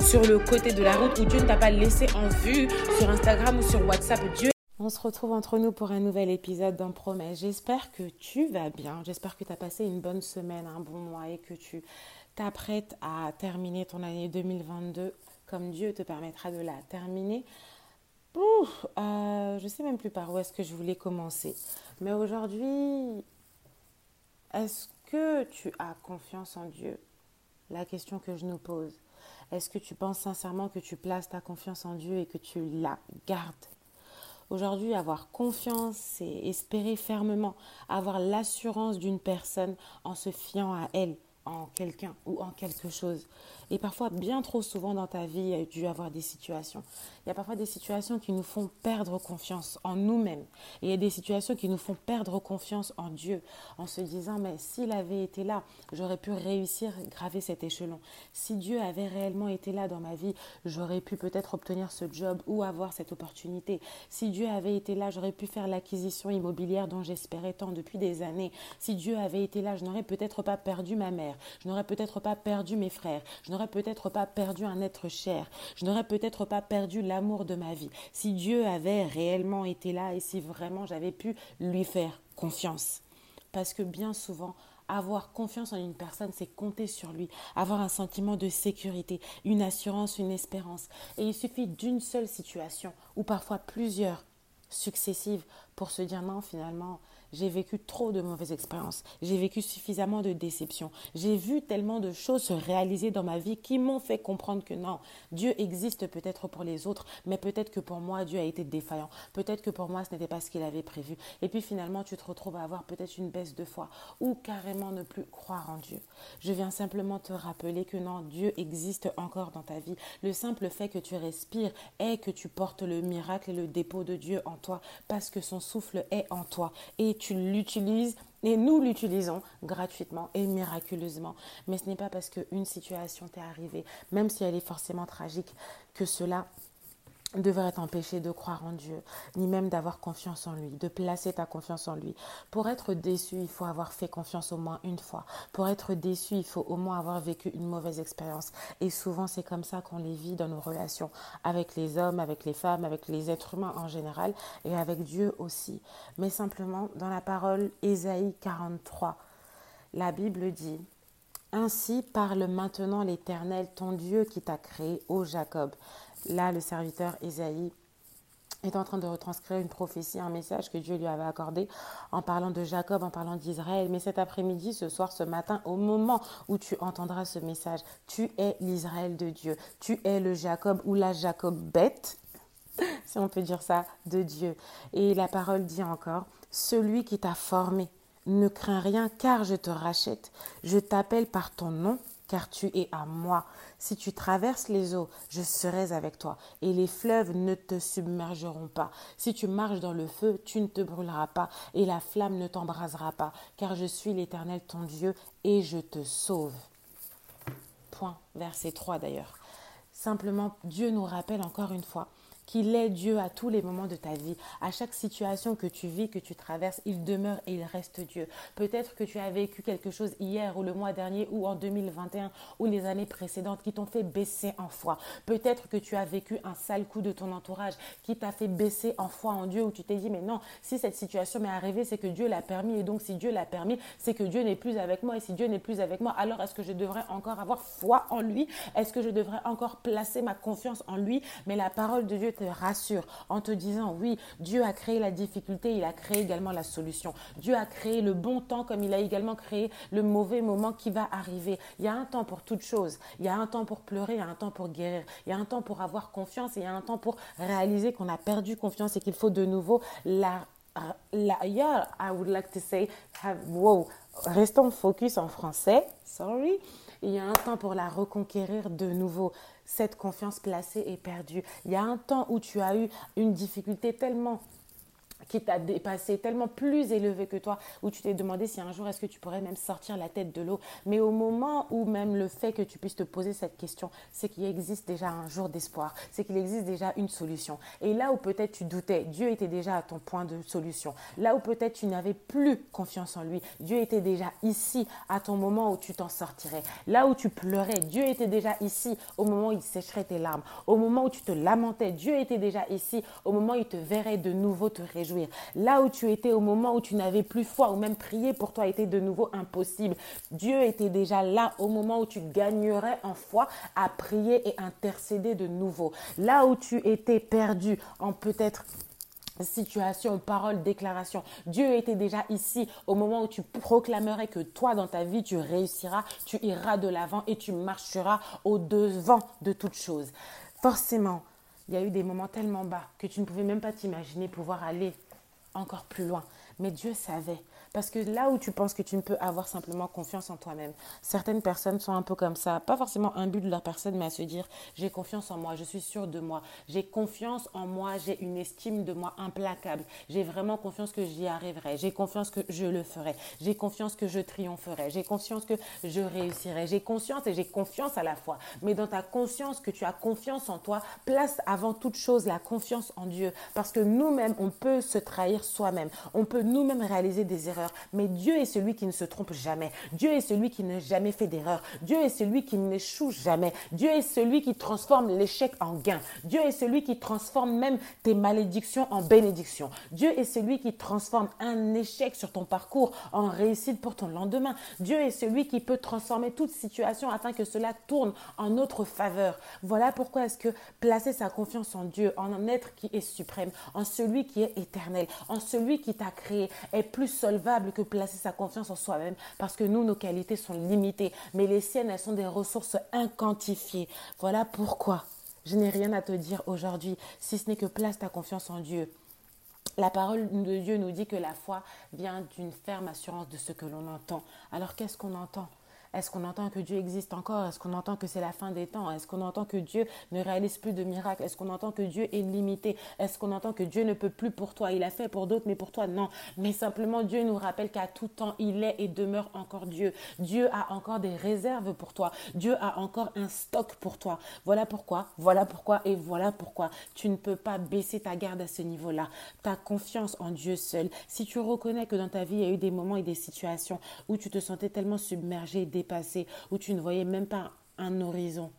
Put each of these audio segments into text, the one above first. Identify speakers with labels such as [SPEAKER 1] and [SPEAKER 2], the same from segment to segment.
[SPEAKER 1] sur le côté de la route ou Dieu ne t'a pas laissé en vue sur Instagram ou sur WhatsApp. On se retrouve entre nous pour un nouvel épisode d'un Promesse. J'espère que tu vas bien. J'espère que tu as passé une bonne semaine, un bon mois et que tu t'apprêtes à terminer ton année 2022 comme Dieu te permettra de la terminer. Euh, je sais même plus par où est-ce que je voulais commencer. Mais aujourd'hui, est-ce que tu as confiance en Dieu? La question que je nous pose. Est-ce que tu penses sincèrement que tu places ta confiance en Dieu et que tu la gardes? Aujourd'hui, avoir confiance, c'est espérer fermement, avoir l'assurance d'une personne en se fiant à elle, en quelqu'un ou en quelque chose. Et parfois, bien trop souvent dans ta vie, il y a dû avoir des situations. Il y a parfois des situations qui nous font perdre confiance en nous-mêmes. Et il y a des situations qui nous font perdre confiance en Dieu, en se disant, mais s'il avait été là, j'aurais pu réussir graver cet échelon. Si Dieu avait réellement été là dans ma vie, j'aurais pu peut-être obtenir ce job ou avoir cette opportunité. Si Dieu avait été là, j'aurais pu faire l'acquisition immobilière dont j'espérais tant depuis des années. Si Dieu avait été là, je n'aurais peut-être pas perdu ma mère. Je n'aurais peut-être pas perdu mes frères. Je n'aurais peut-être pas perdu un être cher. Je n'aurais peut-être pas perdu l'amour de ma vie. Si Dieu avait réellement été là et si vraiment j'avais pu lui faire confiance. Parce que bien souvent, avoir confiance en une personne, c'est compter sur lui, avoir un sentiment de sécurité, une assurance, une espérance. Et il suffit d'une seule situation, ou parfois plusieurs successives, pour se dire non, finalement, j'ai vécu trop de mauvaises expériences. J'ai vécu suffisamment de déceptions. J'ai vu tellement de choses se réaliser dans ma vie qui m'ont fait comprendre que non, Dieu existe peut-être pour les autres, mais peut-être que pour moi, Dieu a été défaillant. Peut-être que pour moi, ce n'était pas ce qu'il avait prévu. Et puis finalement, tu te retrouves à avoir peut-être une baisse de foi ou carrément ne plus croire en Dieu. Je viens simplement te rappeler que non, Dieu existe encore dans ta vie. Le simple fait que tu respires est que tu portes le miracle et le dépôt de Dieu en toi parce que son souffle est en toi. Et tu l'utilises et nous l'utilisons gratuitement et miraculeusement. Mais ce n'est pas parce qu'une situation t'est arrivée, même si elle est forcément tragique, que cela devrait t'empêcher de croire en Dieu, ni même d'avoir confiance en lui, de placer ta confiance en lui. Pour être déçu, il faut avoir fait confiance au moins une fois. Pour être déçu, il faut au moins avoir vécu une mauvaise expérience. Et souvent, c'est comme ça qu'on les vit dans nos relations avec les hommes, avec les femmes, avec les êtres humains en général et avec Dieu aussi. Mais simplement, dans la parole Ésaïe 43, la Bible dit ainsi parle maintenant l'Éternel, ton Dieu qui t'a créé, ô Jacob. Là, le serviteur Isaïe est en train de retranscrire une prophétie, un message que Dieu lui avait accordé en parlant de Jacob, en parlant d'Israël. Mais cet après-midi, ce soir, ce matin, au moment où tu entendras ce message, tu es l'Israël de Dieu. Tu es le Jacob ou la Jacob bête, si on peut dire ça, de Dieu. Et la parole dit encore, celui qui t'a formé, ne crains rien car je te rachète. Je t'appelle par ton nom car tu es à moi. Si tu traverses les eaux, je serai avec toi, et les fleuves ne te submergeront pas. Si tu marches dans le feu, tu ne te brûleras pas, et la flamme ne t'embrasera pas, car je suis l'Éternel ton Dieu, et je te sauve. Point. Verset 3 d'ailleurs. Simplement, Dieu nous rappelle encore une fois qu'il est Dieu à tous les moments de ta vie. À chaque situation que tu vis, que tu traverses, il demeure et il reste Dieu. Peut-être que tu as vécu quelque chose hier ou le mois dernier ou en 2021 ou les années précédentes qui t'ont fait baisser en foi. Peut-être que tu as vécu un sale coup de ton entourage qui t'a fait baisser en foi en Dieu où tu t'es dit mais non, si cette situation m'est arrivée, c'est que Dieu l'a permis et donc si Dieu l'a permis, c'est que Dieu n'est plus avec moi et si Dieu n'est plus avec moi, alors est-ce que je devrais encore avoir foi en lui? Est-ce que je devrais encore placer ma confiance en lui? Mais la parole de Dieu rassure en te disant oui, Dieu a créé la difficulté, il a créé également la solution. Dieu a créé le bon temps comme il a également créé le mauvais moment qui va arriver. Il y a un temps pour toute chose. Il y a un temps pour pleurer, il y a un temps pour guérir. Il y a un temps pour avoir confiance et il y a un temps pour réaliser qu'on a perdu confiance et qu'il faut de nouveau la yeah, I would like to say, have, wow, restons focus en français, sorry. Il y a un temps pour la reconquérir de nouveau. Cette confiance placée est perdue. Il y a un temps où tu as eu une difficulté tellement qui t'a dépassé, tellement plus élevé que toi, où tu t'es demandé si un jour est-ce que tu pourrais même sortir la tête de l'eau. Mais au moment où même le fait que tu puisses te poser cette question, c'est qu'il existe déjà un jour d'espoir, c'est qu'il existe déjà une solution. Et là où peut-être tu doutais, Dieu était déjà à ton point de solution. Là où peut-être tu n'avais plus confiance en lui, Dieu était déjà ici à ton moment où tu t'en sortirais. Là où tu pleurais, Dieu était déjà ici au moment où il sécherait tes larmes. Au moment où tu te lamentais, Dieu était déjà ici au moment où il te verrait de nouveau te réjouir. Là où tu étais au moment où tu n'avais plus foi ou même prier pour toi était de nouveau impossible. Dieu était déjà là au moment où tu gagnerais en foi à prier et intercéder de nouveau. Là où tu étais perdu en peut-être situation, parole, déclaration. Dieu était déjà ici au moment où tu proclamerais que toi, dans ta vie, tu réussiras, tu iras de l'avant et tu marcheras au devant de toutes choses. Forcément, il y a eu des moments tellement bas que tu ne pouvais même pas t'imaginer pouvoir aller encore plus loin. Mais Dieu savait. Parce que là où tu penses que tu ne peux avoir simplement confiance en toi-même, certaines personnes sont un peu comme ça. Pas forcément un but de leur personne, mais à se dire j'ai confiance en moi, je suis sûre de moi, j'ai confiance en moi, j'ai une estime de moi implacable. J'ai vraiment confiance que j'y arriverai, j'ai confiance que je le ferai, j'ai confiance que je triompherai, j'ai confiance que je réussirai, j'ai conscience et j'ai confiance à la fois. Mais dans ta conscience que tu as confiance en toi, place avant toute chose la confiance en Dieu. Parce que nous-mêmes, on peut se trahir soi-même, on peut nous-mêmes réaliser des erreurs mais Dieu est celui qui ne se trompe jamais. Dieu est celui qui n'a jamais fait d'erreur. Dieu est celui qui n'échoue jamais. Dieu est celui qui transforme l'échec en gain. Dieu est celui qui transforme même tes malédictions en bénédictions. Dieu est celui qui transforme un échec sur ton parcours en réussite pour ton lendemain. Dieu est celui qui peut transformer toute situation afin que cela tourne en notre faveur. Voilà pourquoi est-ce que placer sa confiance en Dieu, en un être qui est suprême, en celui qui est éternel, en celui qui t'a créé, est plus solvable que placer sa confiance en soi-même parce que nous, nos qualités sont limitées, mais les siennes, elles sont des ressources inquantifiées. Voilà pourquoi je n'ai rien à te dire aujourd'hui, si ce n'est que place ta confiance en Dieu. La parole de Dieu nous dit que la foi vient d'une ferme assurance de ce que l'on entend. Alors qu'est-ce qu'on entend? Est-ce qu'on entend que Dieu existe encore? Est-ce qu'on entend que c'est la fin des temps? Est-ce qu'on entend que Dieu ne réalise plus de miracles? Est-ce qu'on entend que Dieu est limité? Est-ce qu'on entend que Dieu ne peut plus pour toi? Il a fait pour d'autres, mais pour toi, non. Mais simplement, Dieu nous rappelle qu'à tout temps, il est et demeure encore Dieu. Dieu a encore des réserves pour toi. Dieu a encore un stock pour toi. Voilà pourquoi, voilà pourquoi et voilà pourquoi tu ne peux pas baisser ta garde à ce niveau-là. Ta confiance en Dieu seul. Si tu reconnais que dans ta vie, il y a eu des moments et des situations où tu te sentais tellement submergé, passé où tu ne voyais même pas un horizon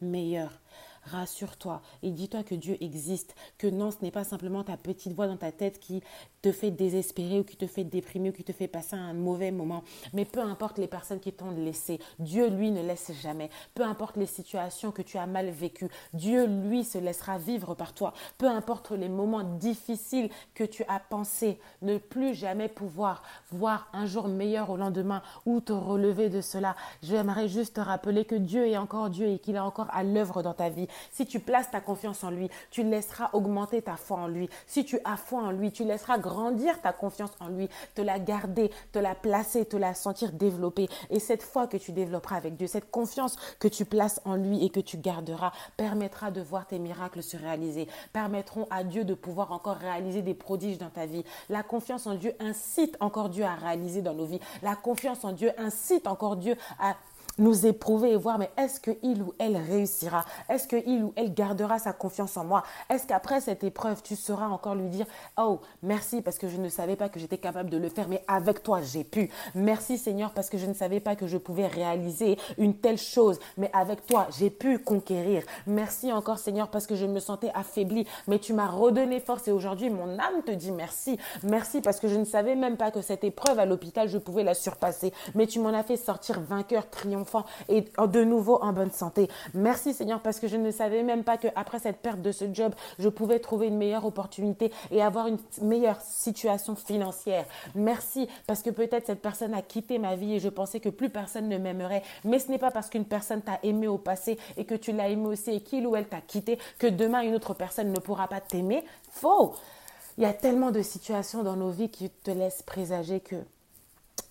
[SPEAKER 1] meilleur. Rassure-toi et dis-toi que Dieu existe, que non, ce n'est pas simplement ta petite voix dans ta tête qui te fait désespérer ou qui te fait déprimer ou qui te fait passer un mauvais moment. Mais peu importe les personnes qui t'ont laissé, Dieu, lui, ne laisse jamais. Peu importe les situations que tu as mal vécues, Dieu, lui, se laissera vivre par toi. Peu importe les moments difficiles que tu as pensé ne plus jamais pouvoir voir un jour meilleur au lendemain ou te relever de cela. J'aimerais juste te rappeler que Dieu est encore Dieu et qu'il est encore à l'œuvre dans ta vie. Si tu places ta confiance en lui, tu laisseras augmenter ta foi en lui. Si tu as foi en lui, tu laisseras grandir ta confiance en lui, te la garder, te la placer, te la sentir développer. Et cette foi que tu développeras avec Dieu, cette confiance que tu places en lui et que tu garderas, permettra de voir tes miracles se réaliser, permettront à Dieu de pouvoir encore réaliser des prodiges dans ta vie. La confiance en Dieu incite encore Dieu à réaliser dans nos vies. La confiance en Dieu incite encore Dieu à nous éprouver et voir, mais est-ce qu'il ou elle réussira? Est-ce qu'il ou elle gardera sa confiance en moi? Est-ce qu'après cette épreuve, tu sauras encore lui dire, oh, merci parce que je ne savais pas que j'étais capable de le faire, mais avec toi, j'ai pu. Merci Seigneur parce que je ne savais pas que je pouvais réaliser une telle chose, mais avec toi, j'ai pu conquérir. Merci encore Seigneur parce que je me sentais affaiblie, mais tu m'as redonné force et aujourd'hui, mon âme te dit merci. Merci parce que je ne savais même pas que cette épreuve à l'hôpital, je pouvais la surpasser, mais tu m'en as fait sortir vainqueur, triomphant et de nouveau en bonne santé. Merci Seigneur parce que je ne savais même pas qu'après cette perte de ce job, je pouvais trouver une meilleure opportunité et avoir une meilleure situation financière. Merci parce que peut-être cette personne a quitté ma vie et je pensais que plus personne ne m'aimerait. Mais ce n'est pas parce qu'une personne t'a aimé au passé et que tu l'as aimé aussi et qu'il ou elle t'a quitté que demain une autre personne ne pourra pas t'aimer. Faux. Il y a tellement de situations dans nos vies qui te laissent présager que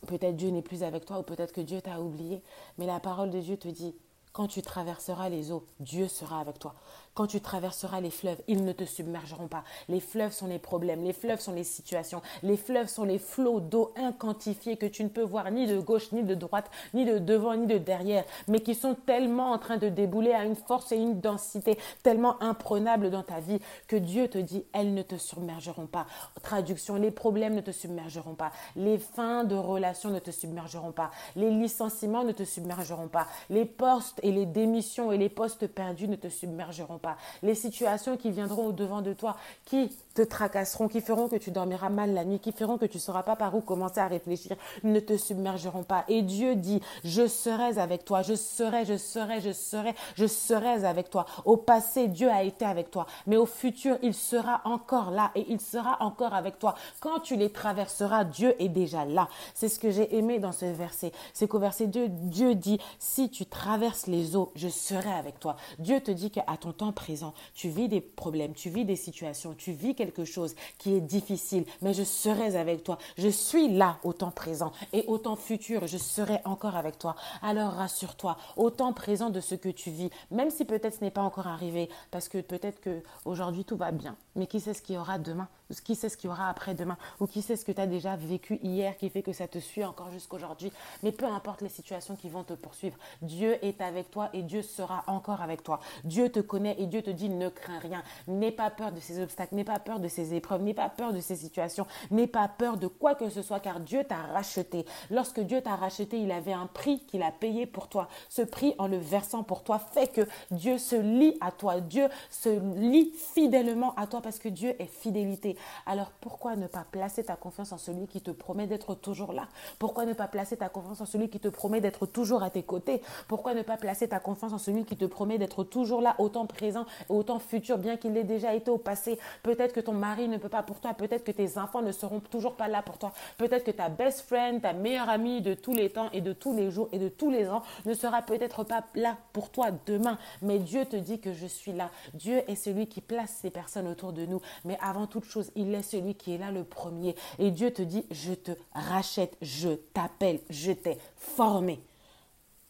[SPEAKER 1] peut-être Dieu n'est plus avec toi ou peut-être que Dieu t'a oublié. Mais la parole de Dieu te dit, quand tu traverseras les eaux, Dieu sera avec toi. Quand tu traverseras les fleuves, ils ne te submergeront pas. Les fleuves sont les problèmes, les fleuves sont les situations, les fleuves sont les flots d'eau inquantifiés que tu ne peux voir ni de gauche, ni de droite, ni de devant, ni de derrière, mais qui sont tellement en train de débouler à une force et une densité tellement imprenable dans ta vie que Dieu te dit, elles ne te submergeront pas. Traduction, les problèmes ne te submergeront pas. Les fins de relations ne te submergeront pas. Les licenciements ne te submergeront pas. Les postes et les démissions et les postes perdus ne te submergeront pas. Les situations qui viendront au-devant de toi, qui te tracasseront, qui feront que tu dormiras mal la nuit, qui feront que tu ne sauras pas par où commencer à réfléchir, ne te submergeront pas. Et Dieu dit, je serai avec toi, je serai, je serai, je serai, je serai avec toi. Au passé, Dieu a été avec toi, mais au futur, il sera encore là et il sera encore avec toi. Quand tu les traverseras, Dieu est déjà là. C'est ce que j'ai aimé dans ce verset. C'est qu'au verset 2, Dieu dit, si tu traverses les eaux, je serai avec toi. Dieu te dit qu'à ton temps présent, tu vis des problèmes, tu vis des situations, tu vis quelque chose qui est difficile, mais je serai avec toi. Je suis là au temps présent et au temps futur, je serai encore avec toi. Alors rassure-toi, au temps présent de ce que tu vis, même si peut-être ce n'est pas encore arrivé, parce que peut-être que aujourd'hui tout va bien, mais qui sait ce qu'il y aura demain, qui sait ce qu'il y aura après-demain, ou qui sait ce que tu as déjà vécu hier qui fait que ça te suit encore jusqu'aujourd'hui. Mais peu importe les situations qui vont te poursuivre, Dieu est avec toi et Dieu sera encore avec toi. Dieu te connaît et Dieu te dit ne crains rien, n'aie pas peur de ces obstacles, n'aie pas peur de ces épreuves, n'aie pas peur de ces situations, n'aie pas peur de quoi que ce soit, car Dieu t'a racheté. Lorsque Dieu t'a racheté, il avait un prix qu'il a payé pour toi. Ce prix, en le versant pour toi, fait que Dieu se lie à toi. Dieu se lie fidèlement à toi parce que Dieu est fidélité. Alors pourquoi ne pas placer ta confiance en celui qui te promet d'être toujours là? Pourquoi ne pas placer ta confiance en celui qui te promet d'être toujours à tes côtés? Pourquoi ne pas placer ta confiance en celui qui te promet d'être toujours là, autant présent et autant futur, bien qu'il ait déjà été au passé? Peut-être que ton mari ne peut pas pour toi, peut-être que tes enfants ne seront toujours pas là pour toi, peut-être que ta best friend, ta meilleure amie de tous les temps et de tous les jours et de tous les ans ne sera peut-être pas là pour toi demain. Mais Dieu te dit que je suis là. Dieu est celui qui place ces personnes autour de nous. Mais avant toute chose, il est celui qui est là le premier. Et Dieu te dit, je te rachète, je t'appelle, je t'ai formé.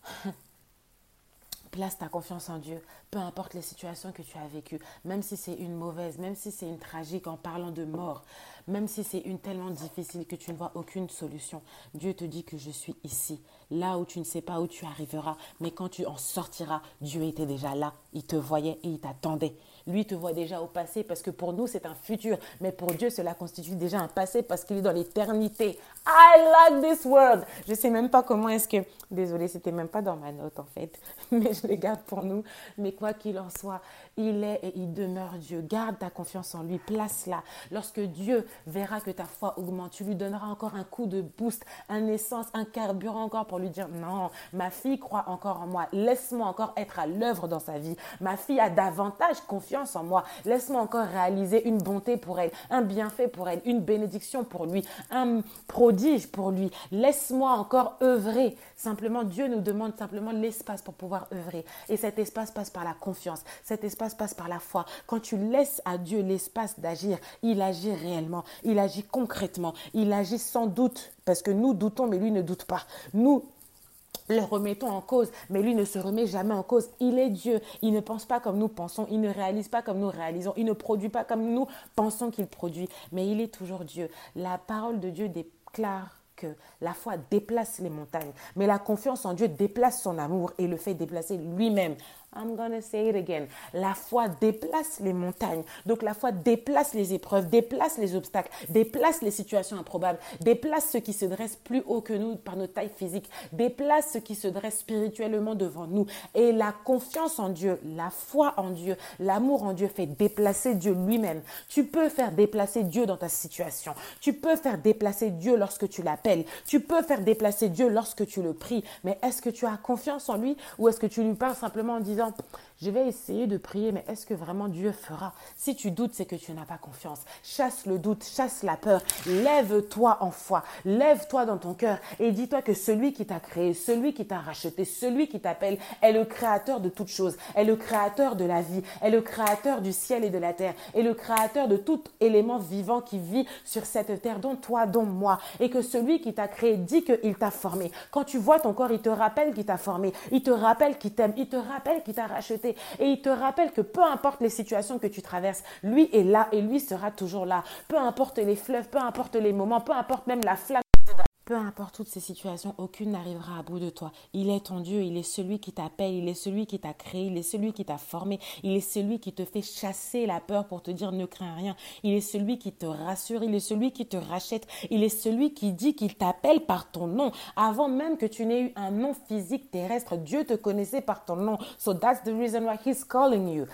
[SPEAKER 1] Place ta confiance en Dieu, peu importe les situations que tu as vécues, même si c'est une mauvaise, même si c'est une tragique en parlant de mort, même si c'est une tellement difficile que tu ne vois aucune solution. Dieu te dit que je suis ici, là où tu ne sais pas où tu arriveras, mais quand tu en sortiras, Dieu était déjà là, il te voyait et il t'attendait. Lui te voit déjà au passé parce que pour nous, c'est un futur. Mais pour Dieu, cela constitue déjà un passé parce qu'il est dans l'éternité. I like this world. Je sais même pas comment est-ce que... Désolée, c'était même pas dans ma note en fait. Mais je les garde pour nous. Mais quoi qu'il en soit, il est et il demeure Dieu. Garde ta confiance en lui. Place-la. Lorsque Dieu verra que ta foi augmente, tu lui donneras encore un coup de boost, un essence, un carburant encore pour lui dire non, ma fille croit encore en moi. Laisse-moi encore être à l'œuvre dans sa vie. Ma fille a davantage confiance en moi. Laisse-moi encore réaliser une bonté pour elle, un bienfait pour elle, une bénédiction pour lui, un prodige pour lui. Laisse-moi encore œuvrer. Simplement, Dieu nous demande simplement l'espace pour pouvoir œuvrer. Et cet espace passe par la confiance. Cet espace passe par la foi. Quand tu laisses à Dieu l'espace d'agir, il agit réellement. Il agit concrètement. Il agit sans doute parce que nous doutons, mais lui ne doute pas. Nous le remettons en cause, mais lui ne se remet jamais en cause. Il est Dieu. Il ne pense pas comme nous pensons. Il ne réalise pas comme nous réalisons. Il ne produit pas comme nous pensons qu'il produit. Mais il est toujours Dieu. La parole de Dieu déclare que la foi déplace les montagnes, mais la confiance en Dieu déplace son amour et le fait déplacer lui-même. I'm gonna say it again. La foi déplace les montagnes. Donc la foi déplace les épreuves, déplace les obstacles, déplace les situations improbables, déplace ceux qui se dressent plus haut que nous par notre taille physique, déplace ceux qui se dressent spirituellement devant nous. Et la confiance en Dieu, la foi en Dieu, l'amour en Dieu fait déplacer Dieu lui-même. Tu peux faire déplacer Dieu dans ta situation. Tu peux faire déplacer Dieu lorsque tu l'appelles. Tu peux faire déplacer Dieu lorsque tu le pries. Mais est-ce que tu as confiance en lui ou est-ce que tu lui parles simplement en disant je vais essayer de prier, mais est-ce que vraiment Dieu fera? Si tu doutes, c'est que tu n'as pas confiance. Chasse le doute, chasse la peur. Lève-toi en foi. Lève-toi dans ton cœur et dis-toi que celui qui t'a créé, celui qui t'a racheté, celui qui t'appelle est le créateur de toutes choses, est le créateur de la vie, est le créateur du ciel et de la terre, est le créateur de tout élément vivant qui vit sur cette terre, dont toi, dont moi. Et que celui qui t'a créé dit qu'il t'a formé. Quand tu vois ton corps, il te rappelle qu'il t'a formé. Il te rappelle qu'il t'aime. Il te rappelle qu'il racheté. Et il te rappelle que peu importe les situations que tu traverses, lui est là et lui sera toujours là. Peu importe les fleuves, peu importe les moments, peu importe même la flamme. Peu importe toutes ces situations, aucune n'arrivera à bout de toi. Il est ton Dieu, il est celui qui t'appelle, il est celui qui t'a créé, il est celui qui t'a formé, il est celui qui te fait chasser la peur pour te dire ne crains rien. Il est celui qui te rassure, il est celui qui te rachète, il est celui qui dit qu'il t'appelle par ton nom. Avant même que tu n'aies eu un nom physique terrestre, Dieu te connaissait par ton nom. So that's the reason why he's calling you.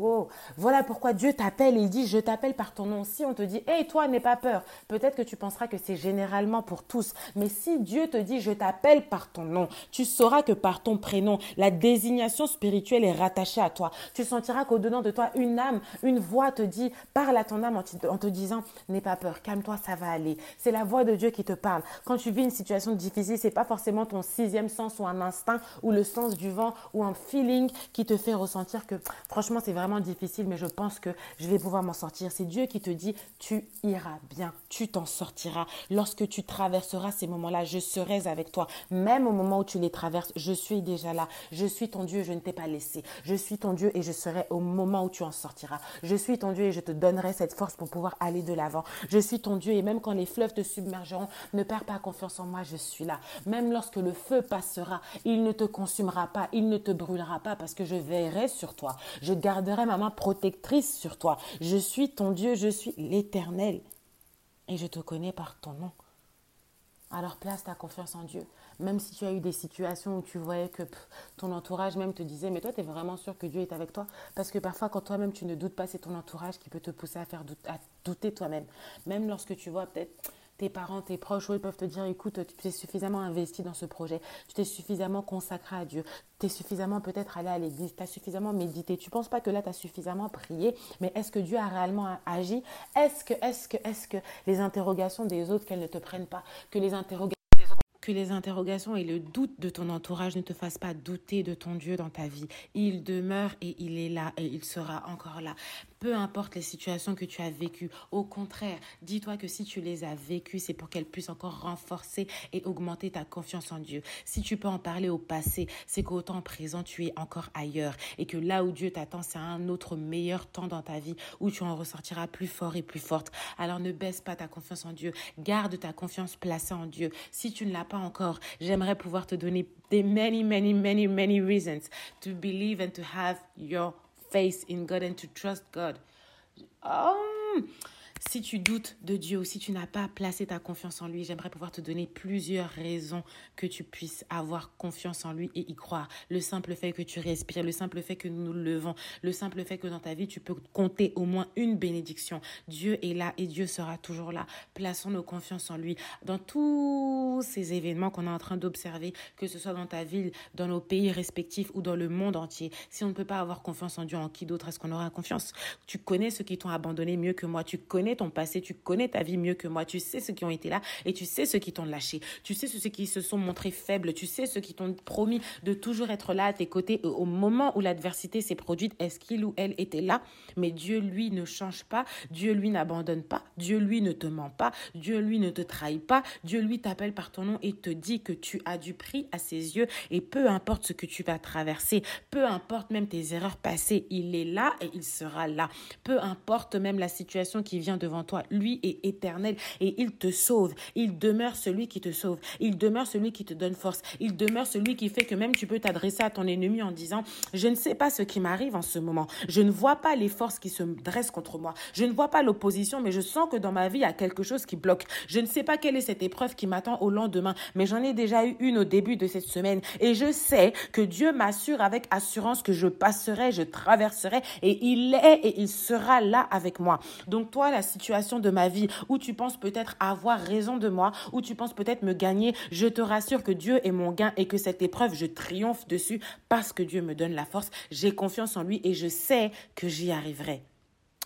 [SPEAKER 1] Oh, voilà pourquoi Dieu t'appelle. Il dit, je t'appelle par ton nom. Si on te dit, hé, toi, n'aie pas peur, peut-être que tu penseras que c'est généralement pour tous. Mais si Dieu te dit, je t'appelle par ton nom, tu sauras que par ton prénom, la désignation spirituelle est rattachée à toi. Tu sentiras qu'au-dedans de toi, une âme, une voix te dit, parle à ton âme en te disant, n'aie pas peur, calme-toi, ça va aller. C'est la voix de Dieu qui te parle. Quand tu vis une situation difficile, c'est pas forcément ton sixième sens ou un instinct ou le sens du vent ou un feeling qui te fait ressentir que, franchement, c'est vraiment difficile, mais je pense que je vais pouvoir m'en sortir. C'est Dieu qui te dit, tu iras bien, tu t'en sortiras. Lorsque tu traverseras ces moments-là, je serai avec toi. Même au moment où tu les traverses, je suis déjà là. Je suis ton Dieu, je ne t'ai pas laissé. Je suis ton Dieu et je serai au moment où tu en sortiras. Je suis ton Dieu et je te donnerai cette force pour pouvoir aller de l'avant. Je suis ton Dieu et même quand les fleuves te submergeront, ne perds pas confiance en moi, je suis là. Même lorsque le feu passera, il ne te consumera pas, il ne te brûlera pas parce que je veillerai sur toi. Je garderai ma main protectrice sur toi. Je suis ton Dieu, je suis l'Éternel. Et je te connais par ton nom. Alors place ta confiance en Dieu. Même si tu as eu des situations où tu voyais que ton entourage même te disait, mais toi, tu es vraiment sûr que Dieu est avec toi? Parce que parfois, quand toi-même, tu ne doutes pas, c'est ton entourage qui peut te pousser à, faire à douter toi-même. Même lorsque tu vois peut-être tes parents, tes proches, ils peuvent te dire, écoute, tu t'es suffisamment investi dans ce projet, tu t'es suffisamment consacré à Dieu, tu es suffisamment peut-être allé à l'église, tu as suffisamment médité. Tu ne penses pas que là, tu as suffisamment prié, mais est-ce que Dieu a réellement agi? Est-ce que, est-ce que, est-ce que les interrogations des autres, qu'elles ne te prennent pas, que les interrogations que les interrogations et le doute de ton entourage ne te fassent pas douter de ton Dieu dans ta vie? Il demeure et il est là et il sera encore là peu importe les situations que tu as vécues. Au contraire, dis-toi que si tu les as vécues, c'est pour qu'elles puissent encore renforcer et augmenter ta confiance en Dieu. Si tu peux en parler au passé, c'est qu'au temps présent, tu es encore ailleurs et que là où Dieu t'attend, c'est un autre meilleur temps dans ta vie où tu en ressortiras plus fort et plus forte. Alors ne baisse pas ta confiance en Dieu. Garde ta confiance placée en Dieu. Si tu ne l'as pas encore, j'aimerais pouvoir te donner des many, many, many, many reasons to believe and to have your faith in God and to trust God. Um, Si tu doutes de Dieu ou si tu n'as pas placé ta confiance en lui, j'aimerais pouvoir te donner plusieurs raisons que tu puisses avoir confiance en lui et y croire. Le simple fait que tu respires, le simple fait que nous nous levons, le simple fait que dans ta vie, tu peux compter au moins une bénédiction. Dieu est là et Dieu sera toujours là. Plaçons nos confiances en lui. Dans tous ces événements qu'on est en train d'observer, que ce soit dans ta ville, dans nos pays respectifs ou dans le monde entier, si on ne peut pas avoir confiance en Dieu, en qui d'autre est-ce qu'on aura confiance? Tu connais ceux qui t'ont abandonné mieux que moi. Tu connais ton passé, tu connais ta vie mieux que moi, tu sais ceux qui ont été là et tu sais ceux qui t'ont lâché, tu sais ceux qui se sont montrés faibles, tu sais ceux qui t'ont promis de toujours être là à tes côtés au moment où l'adversité s'est produite, est-ce qu'il ou elle était là? Mais Dieu, lui, ne change pas, Dieu, lui, n'abandonne pas, Dieu, lui, ne te ment pas, Dieu, lui, ne te trahit pas, Dieu, lui, t'appelle par ton nom et te dit que tu as du prix à ses yeux et peu importe ce que tu vas traverser, peu importe même tes erreurs passées, il est là et il sera là. Peu importe même la situation qui vient devant toi. Lui est éternel et il te sauve. Il demeure celui qui te sauve. Il demeure celui qui te donne force. Il demeure celui qui fait que même tu peux t'adresser à ton ennemi en disant, je ne sais pas ce qui m'arrive en ce moment. Je ne vois pas les forces qui se dressent contre moi. Je ne vois pas l'opposition, mais je sens que dans ma vie, il y a quelque chose qui bloque. Je ne sais pas quelle est cette épreuve qui m'attend au lendemain, mais j'en ai déjà eu une au début de cette semaine et je sais que Dieu m'assure avec assurance que je passerai, je traverserai et il est et il sera là avec moi. Donc toi, la situation de ma vie où tu penses peut-être avoir raison de moi, où tu penses peut-être me gagner, je te rassure que Dieu est mon gain et que cette épreuve, je triomphe dessus parce que Dieu me donne la force. J'ai confiance en lui et je sais que j'y arriverai.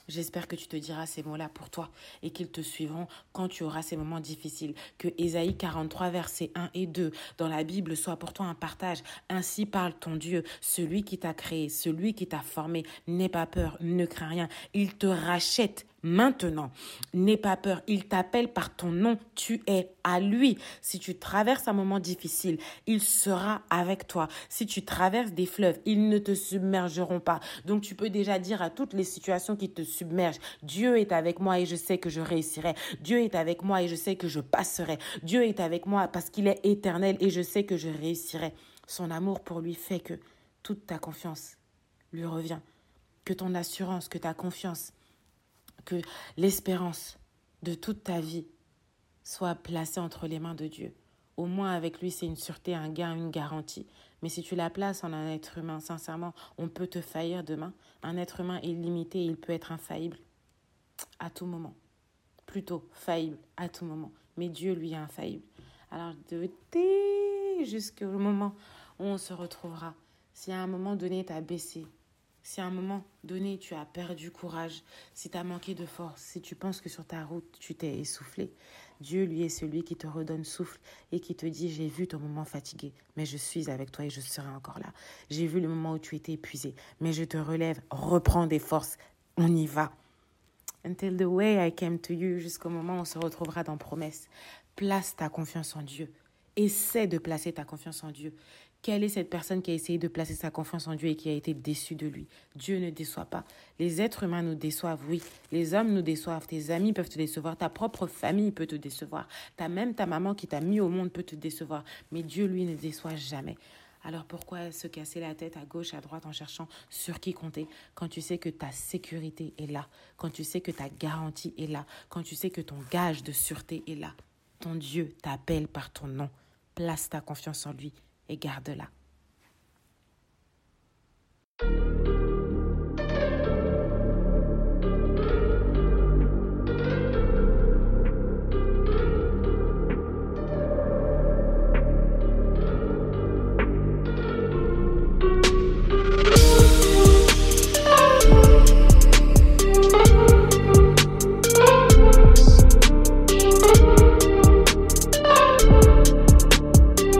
[SPEAKER 1] J'espère que tu te diras ces mots-là pour toi et qu'ils te suivront quand tu auras ces moments difficiles. Que Ésaïe 43, versets 1 et 2 dans la Bible soit pour toi un partage. Ainsi parle ton Dieu, celui qui t'a créé, celui qui t'a formé. N'aie pas peur, ne crains rien. Il te rachète maintenant. N'aie pas peur, il t'appelle par ton nom, tu es à lui. Si tu traverses un moment difficile, il sera avec toi. Si tu traverses des fleuves, ils ne te submergeront pas. Donc tu peux déjà dire à toutes les situations qui te submergent, Dieu est avec moi et je sais que je réussirai. Dieu est avec moi et je sais que je passerai. Dieu est avec moi parce qu'il est éternel et je sais que je réussirai. Son amour pour lui fait que toute ta confiance lui revient. Que ton assurance, que ta confiance que l'espérance de toute ta vie soit placée entre les mains de Dieu. Au moins avec lui, c'est une sûreté, un gain, une garantie. Mais si tu la places en un être humain, sincèrement, on peut te faillir demain. Un être humain est limité, il peut être infaillible à tout moment. Plutôt faillible à tout moment. Mais Dieu, lui, est infaillible. Alors, de jusqu'au moment où on se retrouvera, si à un moment donné, tu as baissé, si à un moment donné tu as perdu courage, si tu as manqué de force, si tu penses que sur ta route tu t'es essoufflé, Dieu lui est celui qui te redonne souffle et qui te dit j'ai vu ton moment fatigué, mais je suis avec toi et je serai encore là. J'ai vu le moment où tu étais épuisé, mais je te relève, reprends des forces, on y va. Until the way I came to you, jusqu'au moment où on se retrouvera dans promesse. Place ta confiance en Dieu. Essaie de placer ta confiance en Dieu. Quelle est cette personne qui a essayé de placer sa confiance en Dieu et qui a été déçue de lui? Dieu ne déçoit pas. Les êtres humains nous déçoivent, oui. Les hommes nous déçoivent. Tes amis peuvent te décevoir. Ta propre famille peut te décevoir. Ta même ta maman qui t'a mis au monde peut te décevoir. Mais Dieu, lui, ne déçoit jamais. Alors pourquoi se casser la tête à gauche, à droite en cherchant sur qui compter? Quand tu sais que ta sécurité est là, quand tu sais que ta garantie est là, quand tu sais que ton gage de sûreté est là Ton Dieu t'appelle par ton nom. Place ta confiance en lui et garde-la.